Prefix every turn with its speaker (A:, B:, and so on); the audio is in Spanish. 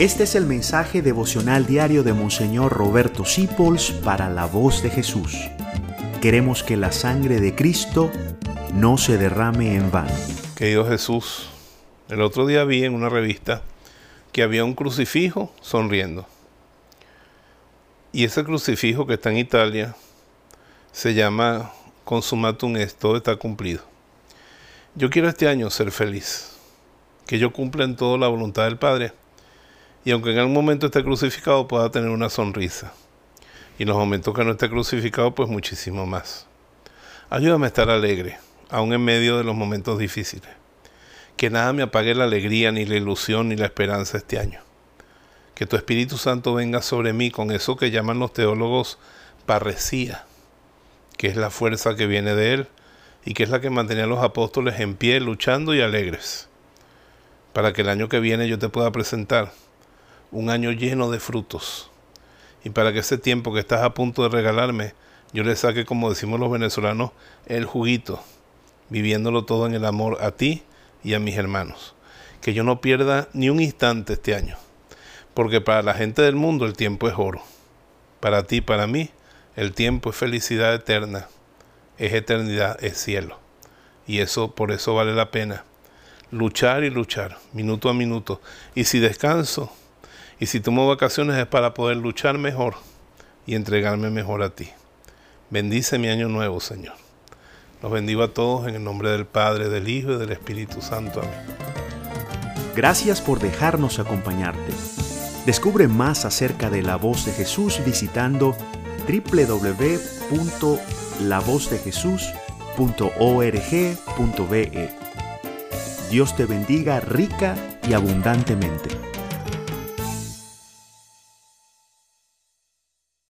A: Este es el mensaje devocional diario de Monseñor Roberto Sipols para la voz de Jesús. Queremos que la sangre de Cristo no se derrame en vano.
B: Querido Jesús, el otro día vi en una revista que había un crucifijo sonriendo. Y ese crucifijo que está en Italia se llama Consumatum est, todo está cumplido. Yo quiero este año ser feliz, que yo cumpla en todo la voluntad del Padre y aunque en algún momento esté crucificado pueda tener una sonrisa. Y en los momentos que no esté crucificado, pues muchísimo más. Ayúdame a estar alegre, aún en medio de los momentos difíciles. Que nada me apague la alegría, ni la ilusión, ni la esperanza este año. Que tu Espíritu Santo venga sobre mí con eso que llaman los teólogos parresía, que es la fuerza que viene de Él y que es la que mantenía a los apóstoles en pie, luchando y alegres, para que el año que viene yo te pueda presentar un año lleno de frutos. Y para que ese tiempo que estás a punto de regalarme, yo le saque, como decimos los venezolanos, el juguito, viviéndolo todo en el amor a ti y a mis hermanos. Que yo no pierda ni un instante este año, porque para la gente del mundo el tiempo es oro. Para ti, para mí, el tiempo es felicidad eterna, es eternidad, es cielo. Y eso, por eso vale la pena luchar y luchar, minuto a minuto. Y si descanso, y si tomo vacaciones es para poder luchar mejor y entregarme mejor a ti. Bendice mi año nuevo, Señor. Los bendigo a todos en el nombre del Padre, del Hijo y del Espíritu Santo. Amén.
A: Gracias por dejarnos acompañarte. Descubre más acerca de la voz de Jesús visitando www.lavozdejesús.org.be. Dios te bendiga rica y abundantemente.